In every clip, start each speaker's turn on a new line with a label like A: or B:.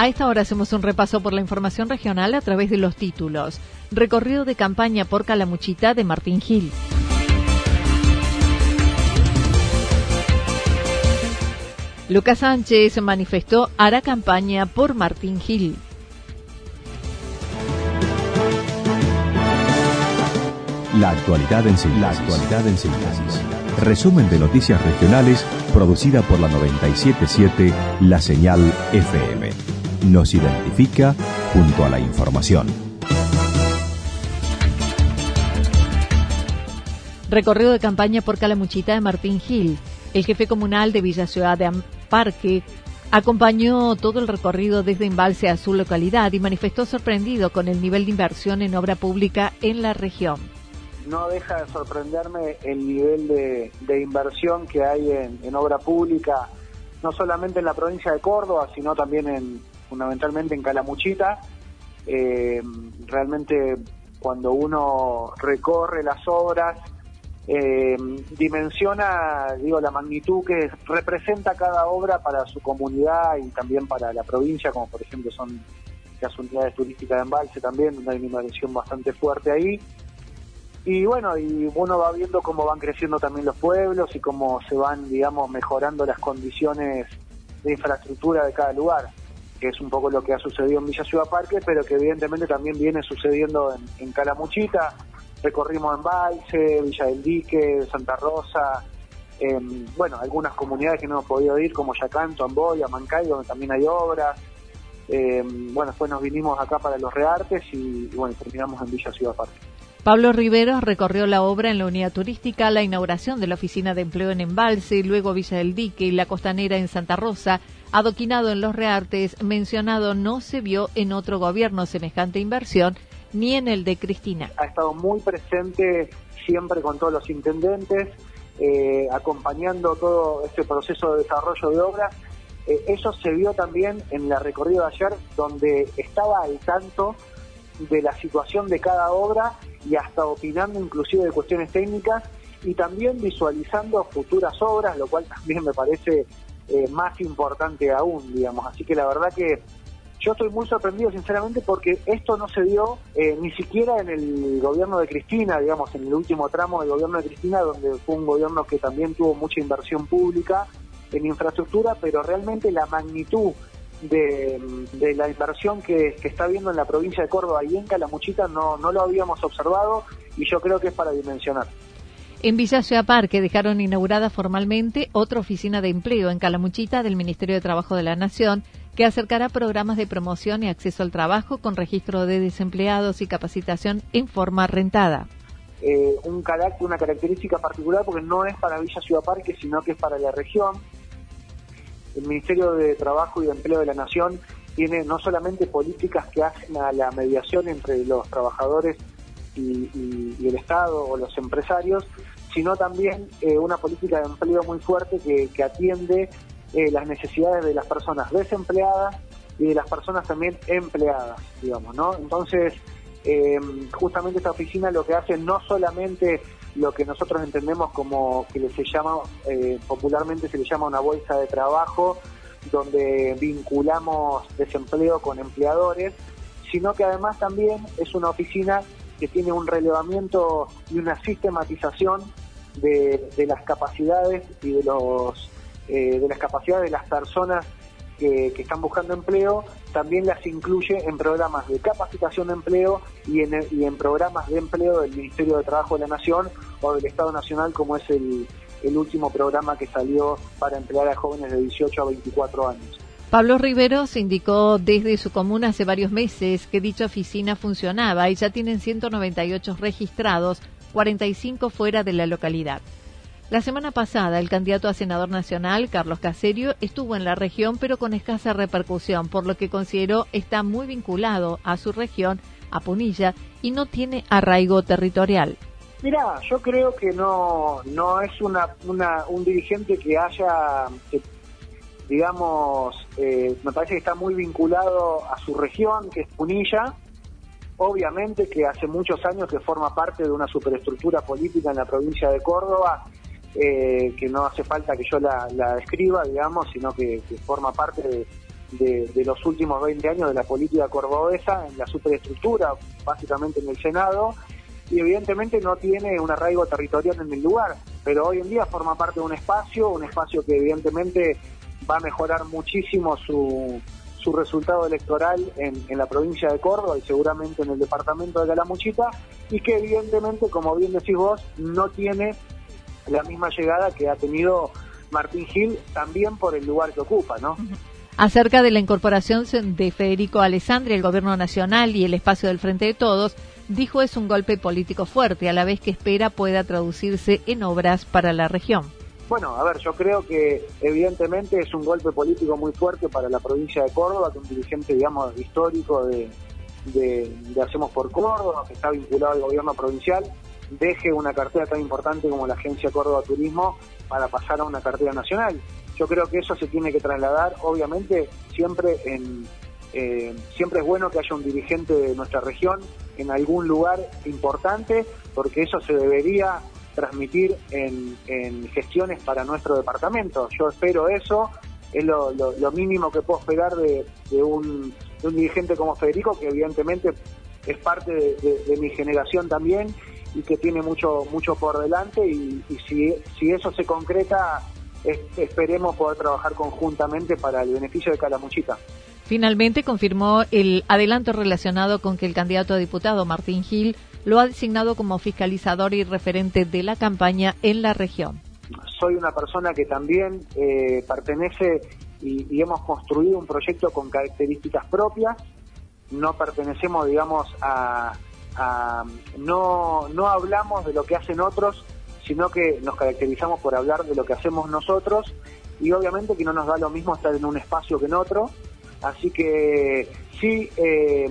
A: A esta hora hacemos un repaso por la información regional a través de los títulos. Recorrido de campaña por Calamuchita de Martín Gil. Lucas Sánchez manifestó hará campaña por Martín Gil.
B: La actualidad en síntesis. La actualidad en síntesis. Resumen de noticias regionales producida por la 977 La Señal FM nos identifica junto a la información.
A: Recorrido de campaña por Calamuchita de Martín Gil. El jefe comunal de Villa Ciudad de Parque acompañó todo el recorrido desde Embalse a su localidad y manifestó sorprendido con el nivel de inversión en obra pública en la región.
C: No deja de sorprenderme el nivel de, inversión que hay en obra pública, no solamente en la provincia de Córdoba, sino también en, fundamentalmente en Calamuchita. Eh, realmente cuando uno recorre las obras, eh, dimensiona, digo, la magnitud que representa cada obra para su comunidad y también para la provincia, como por ejemplo son las unidades turísticas de embalse también, hay una inversión bastante fuerte ahí. Y bueno, y uno va viendo cómo van creciendo también los pueblos y cómo se van, digamos, mejorando las condiciones de infraestructura de cada lugar que es un poco lo que ha sucedido en Villa Ciudad Parque, pero que evidentemente también viene sucediendo en, Calamuchita. Recorrimos en Valse, Villa del Dique, Santa Rosa, bueno, algunas comunidades que no hemos podido ir, como Yacanto, Amboy, Amancay, donde también hay obras. bueno, después nos vinimos acá para los Reartes y, bueno, terminamos en Villa Ciudad Parque.
A: Pablo Rivero recorrió la obra en la unidad turística, la inauguración de la oficina de empleo en Embalse, luego Villa del Dique y la costanera en Santa Rosa, adoquinado en los reartes mencionado no se vio en otro gobierno semejante inversión ni en el de Cristina.
C: Ha estado muy presente siempre con todos los intendentes, eh, acompañando todo este proceso de desarrollo de obras. Eh, eso se vio también en la recorrido de ayer, donde estaba al tanto de la situación de cada obra y hasta opinando inclusive de cuestiones técnicas y también visualizando futuras obras, lo cual también me parece eh, más importante aún, digamos. Así que la verdad que yo estoy muy sorprendido, sinceramente, porque esto no se dio eh, ni siquiera en el gobierno de Cristina, digamos, en el último tramo del gobierno de Cristina, donde fue un gobierno que también tuvo mucha inversión pública en infraestructura, pero realmente la magnitud de, la inversión que, está viendo en la provincia de Córdoba y en Calamuchita no, no lo habíamos observado y yo creo que es para dimensionar.
A: En Villa Ciudad Parque dejaron inaugurada formalmente otra oficina de empleo en Calamuchita del Ministerio de Trabajo de la Nación que acercará programas de promoción y acceso al trabajo con registro de desempleados y capacitación en forma rentada.
C: Eh, un carácter, una característica particular porque no es para Villa Ciudad Parque, sino que es para la región el Ministerio de Trabajo y de Empleo de la Nación tiene no solamente políticas que hacen a la mediación entre los trabajadores y, el Estado o los empresarios, sino también eh, una política de empleo muy fuerte que, atiende eh, las necesidades de las personas desempleadas y de las personas también empleadas, digamos, ¿no? Entonces, eh, justamente esta oficina lo que hace no solamente lo que nosotros entendemos como que se llama, eh, popularmente se le llama una bolsa de trabajo, donde vinculamos desempleo con empleadores, sino que además también es una oficina que tiene un relevamiento y una sistematización de, las capacidades y de los eh, de las capacidades de las personas que, están buscando empleo, también las incluye en programas de capacitación de empleo y en, programas de empleo del Ministerio de Trabajo de la Nación o del Estado Nacional, como es el, el último programa que salió para emplear a jóvenes de 18 a 24 años.
A: Pablo Riveros indicó desde su comuna hace varios meses que dicha oficina funcionaba y ya tienen 198 registrados, 45 fuera de la localidad. La semana pasada, el candidato a senador nacional, Carlos Caserio, estuvo en la región, pero con escasa repercusión, por lo que consideró está muy vinculado a su región, a Punilla, y no tiene arraigo territorial.
C: Mira, yo creo que no, no es una, un dirigente que haya, digamos, eh, me parece que está muy vinculado a su región, que es Punilla, obviamente que hace muchos años que forma parte de una superestructura política en la provincia de Córdoba eh, que no hace falta que yo la, describa, digamos, sino que, forma parte de, los últimos 20 años de la política cordobesa en la superestructura, básicamente en el Senado, y evidentemente no tiene un arraigo territorial en el lugar, pero hoy en día forma parte de un espacio, un espacio que evidentemente va a mejorar muchísimo su, su resultado electoral en, en, la provincia de Córdoba y seguramente en el departamento de Calamuchita, y que evidentemente, como bien decís vos, no tiene la misma llegada que ha tenido Martín Gil también por el lugar que ocupa, ¿no?
A: Acerca de la incorporación de Federico Alessandri al gobierno nacional y el espacio del Frente de Todos, dijo es un golpe político fuerte, a la vez que espera pueda traducirse en obras para la región.
C: Bueno, a ver, yo creo que evidentemente es un golpe político muy fuerte para la provincia de Córdoba, que un dirigente, digamos, histórico de, de, de Hacemos por Córdoba, que está vinculado al gobierno provincial, deje una cartera tan importante como la Agencia Córdoba Turismo para pasar a una cartera nacional. Yo creo que eso se tiene que trasladar, obviamente, siempre en eh, siempre es bueno que haya un dirigente de nuestra región en algún lugar importante, porque eso se debería transmitir en, gestiones para nuestro departamento. Yo espero eso, es lo, mínimo que puedo esperar de, un, dirigente como Federico, que evidentemente es parte de mi generación también y que tiene mucho mucho por delante y, si, si eso se concreta esperemos poder trabajar conjuntamente para el beneficio de Calamuchita.
A: Finalmente confirmó el adelanto relacionado con que el candidato a diputado Martín Gil lo ha designado como fiscalizador y referente de la campaña en la región.
C: Soy una persona que también eh, pertenece y, hemos construido un proyecto con características propias. No pertenecemos, digamos, a, no, no hablamos de lo que hacen otros, sino que nos caracterizamos por hablar de lo que hacemos nosotros y obviamente que no nos da lo mismo estar en un espacio que en otro. Así que sí, eh,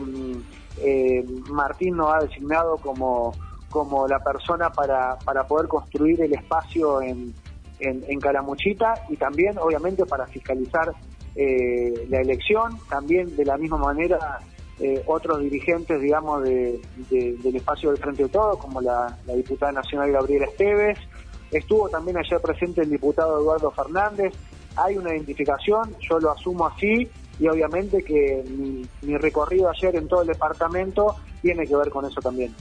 C: Martín nos ha designado como, como la persona para, para poder construir el espacio en, en, Calamuchita y también obviamente para fiscalizar eh, la elección, también de la misma manera eh, otros dirigentes, digamos, de, del espacio del Frente de Todos, como la, diputada nacional Gabriela Esteves. Estuvo también ayer presente el diputado Eduardo Fernández. Hay una identificación, yo lo asumo así, y obviamente que mi, recorrido ayer en todo el departamento tiene que ver con eso también.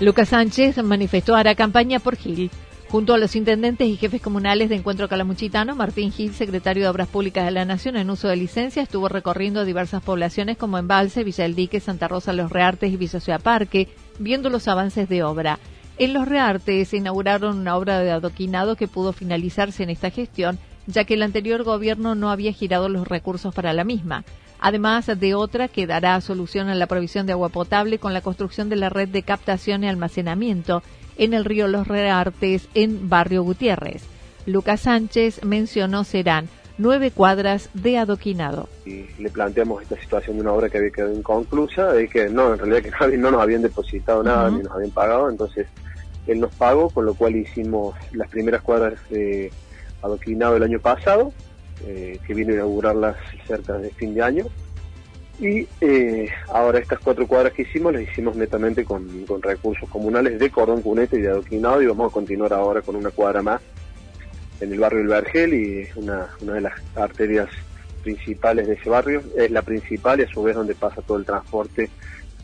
A: Lucas Sánchez manifestó hará campaña por Gil. Junto a los intendentes y jefes comunales de Encuentro Calamuchitano, Martín Gil, secretario de Obras Públicas de la Nación en uso de licencia, estuvo recorriendo diversas poblaciones como Embalse, Villa del Dique, Santa Rosa, Los Reartes y Villa Ciudad Parque, viendo los avances de obra. En Los Reartes se inauguraron una obra de adoquinado que pudo finalizarse en esta gestión, ya que el anterior gobierno no había girado los recursos para la misma además de otra que dará solución a la provisión de agua potable con la construcción de la red de captación y almacenamiento en el río Los Reartes en Barrio Gutiérrez. Lucas Sánchez mencionó serán nueve cuadras de adoquinado.
D: Y le planteamos esta situación de una obra que había quedado inconclusa, de que no, en realidad que no, nos habían depositado nada ni nos habían pagado, entonces él nos pagó, con lo cual hicimos las primeras cuadras de adoquinado el año pasado, eh, que vino a inaugurarlas cerca de fin de año, y eh, ahora estas cuatro cuadras que hicimos las hicimos netamente con, recursos comunales de cordón cuneta y de adoquinado y vamos a continuar ahora con una cuadra más en el barrio del Vergel y una, una de las arterias principales de ese barrio, es la principal y a su vez donde pasa todo el transporte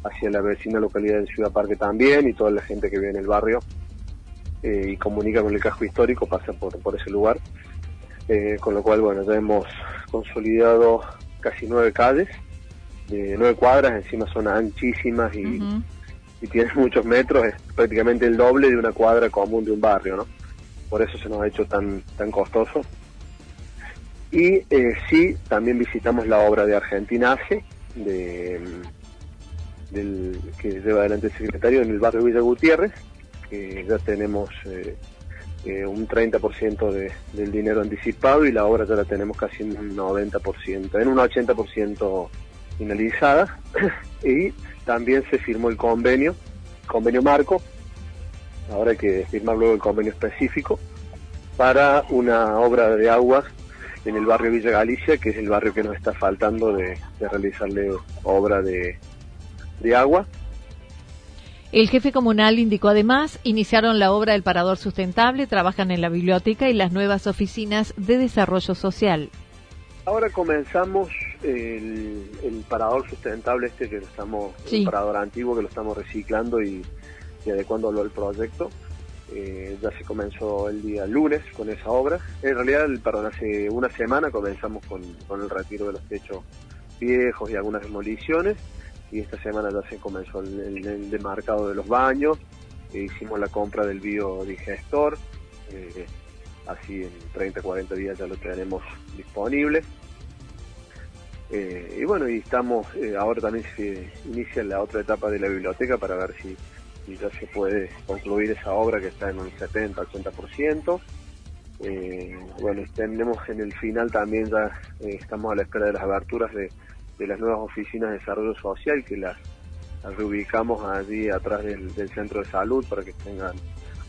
D: hacia la vecina localidad de Ciudad Parque también y toda la gente que vive en el barrio eh, y comunica con el casco histórico pasa por, por ese lugar. Eh, con lo cual, bueno, ya hemos consolidado casi nueve calles, de nueve cuadras, encima son anchísimas y, y tienen muchos metros, es prácticamente el doble de una cuadra común de un barrio, ¿no? Por eso se nos ha hecho tan, tan costoso. Y eh, sí, también visitamos la obra de Argentina AGE, de, del, que lleva adelante el secretario en el barrio Villa Gutiérrez, que ya tenemos eh, eh, un 30% de, del dinero anticipado y la obra ya la tenemos casi en un 90%, en un 80% finalizada. y también se firmó el convenio, convenio marco, ahora hay que firmar luego el convenio específico, para una obra de aguas en el barrio Villa Galicia, que es el barrio que nos está faltando de, realizarle obra de, de agua.
A: El jefe comunal indicó además, iniciaron la obra del Parador Sustentable, trabajan en la biblioteca y las nuevas oficinas de desarrollo social.
D: Ahora comenzamos el, parador sustentable este que lo estamos, el parador antiguo que lo estamos reciclando y, y adecuando al proyecto. Eh, ya se comenzó el día lunes con esa obra. En realidad, perdón, hace una semana comenzamos con, el retiro de los techos viejos y algunas demoliciones y esta semana ya se comenzó el, demarcado de los baños, e hicimos la compra del biodigestor, eh, así en 30, 40 días ya lo tenemos disponible. Eh, y bueno, y estamos, ahora también se inicia la otra etapa de la biblioteca para ver si ya se puede concluir esa obra que está en un 70-80%. Eh, bueno, tenemos en el final también ya eh, estamos a la espera de las aberturas de, las nuevas oficinas de desarrollo social que las, reubicamos allí atrás del, centro de salud para que tengan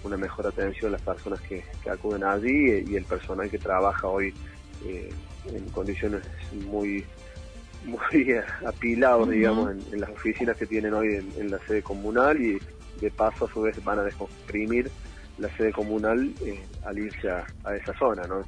D: una mejor atención las personas que, acuden allí y, el personal que trabaja hoy eh, en condiciones muy muy apilados, digamos, en, las oficinas que tienen hoy en la sede comunal y, de paso a su vez van a descomprimir la sede comunal eh, al irse a, esa zona, ¿no?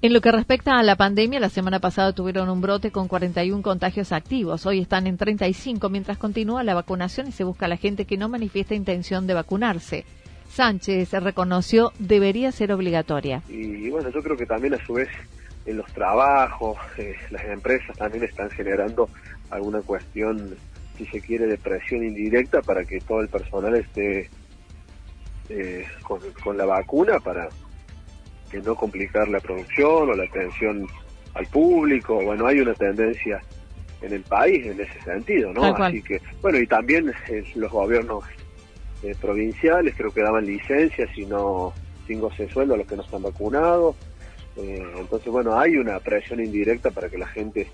A: En lo que respecta a la pandemia, la semana pasada tuvieron un brote con 41 contagios activos. Hoy están en 35 mientras continúa la vacunación y se busca a la gente que no manifiesta intención de vacunarse. Sánchez reconoció debería ser obligatoria.
D: Y, bueno, yo creo que también a su vez en los trabajos, eh, las empresas también están generando alguna cuestión si se quiere, de presión indirecta para que todo el personal esté eh, con, la vacuna para que no complicar la producción o la atención al público. Bueno, hay una tendencia en el país en ese sentido, ¿no? Así que, bueno, y también eh, los gobiernos eh, provinciales creo que daban licencias y no sin goce sueldo a los que no están vacunados. Entonces, bueno, hay una presión indirecta para que la gente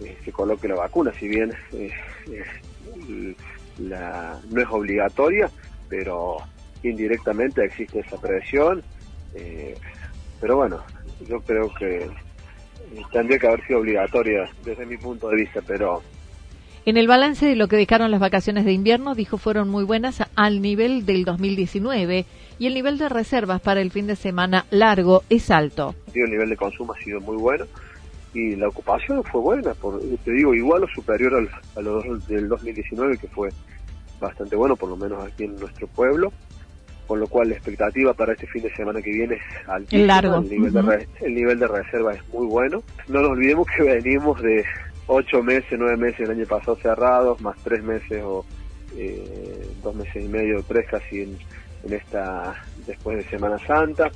D: eh, se coloque la vacuna, si bien eh, eh, la, no es obligatoria, pero indirectamente existe esa presión. pero bueno, yo creo que tendría que haber sido obligatoria desde mi punto de vista, pero...
A: En el balance de lo que dejaron las vacaciones de invierno, dijo fueron muy buenas al nivel del 2019 y el nivel de reservas para el fin de semana largo es alto.
D: El nivel de consumo ha sido muy bueno y la ocupación fue buena, por, te digo, igual o superior al, a los del 2019, que fue bastante bueno, por lo menos aquí en nuestro pueblo, con lo cual la expectativa para este fin de semana que viene es altísima, el, nivel, de el nivel de reserva es muy bueno. No nos olvidemos que venimos de ocho meses, nueve meses el año pasado cerrados, más tres meses o eh, dos meses y medio, tres casi en, en esta después de Semana Santa.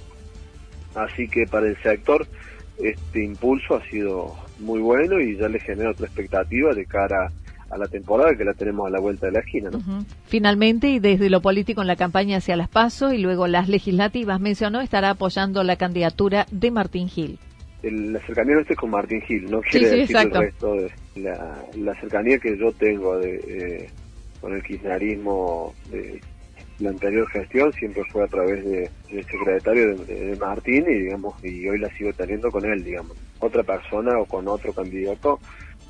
D: Así que para el sector este impulso ha sido muy bueno y ya le genera otra expectativa de cara a la temporada que la tenemos a la vuelta de la esquina.
A: Finalmente, y desde lo político en la campaña hacia las PASO y luego las legislativas, mencionó estará apoyando la candidatura de Martín Gil.
D: La cercanía no es con Martín Gil, no quiere decir el resto de la, cercanía que yo tengo de, eh, con el kirchnerismo de, la anterior gestión siempre fue a través de, del secretario de, Martín y digamos y hoy la sigo teniendo con él digamos. Otra persona o con otro candidato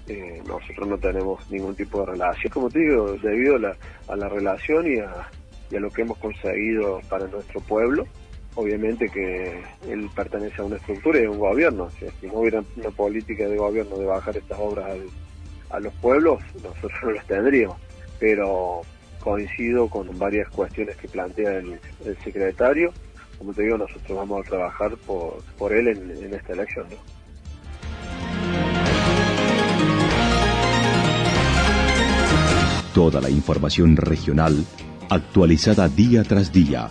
D: eh, nosotros no tenemos ningún tipo de relación como te digo debido a la, a la relación y a, y a lo que hemos conseguido para nuestro pueblo obviamente que él pertenece a una estructura y a un gobierno. si no hubiera una política de gobierno de bajar estas obras a los pueblos, nosotros no las tendríamos. Pero coincido con varias cuestiones que plantea el, secretario. Como te digo, nosotros vamos a trabajar por, por él en, esta elección.
B: Toda la información regional actualizada día tras día.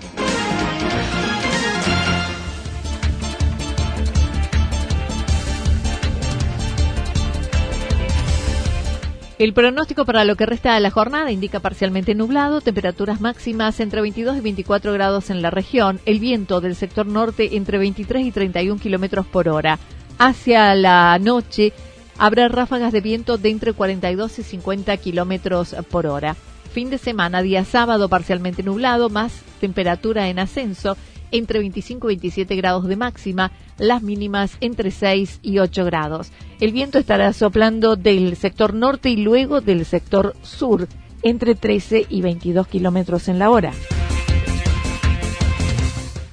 A: El pronóstico para lo que resta de la jornada indica parcialmente nublado, temperaturas máximas entre 22 y 24 grados en la región, el viento del sector norte entre 23 y 31 kilómetros por hora. Hacia la noche habrá ráfagas de viento de entre 42 y 50 kilómetros por hora. Fin de semana, día sábado parcialmente nublado, más temperatura en ascenso entre 25 y 27 grados de máxima, las mínimas entre 6 y 8 grados. El viento estará soplando del sector norte y luego del sector sur, entre 13 y 22 kilómetros en la hora.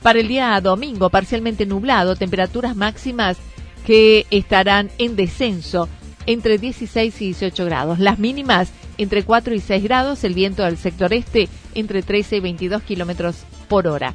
A: Para el día domingo, parcialmente nublado, temperaturas máximas que estarán en descenso entre 16 y 18 grados. Las mínimas entre 4 y 6 grados, el viento del sector este entre 13 y 22 kilómetros por hora.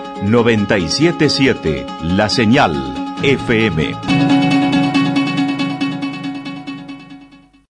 B: 977 La Señal FM.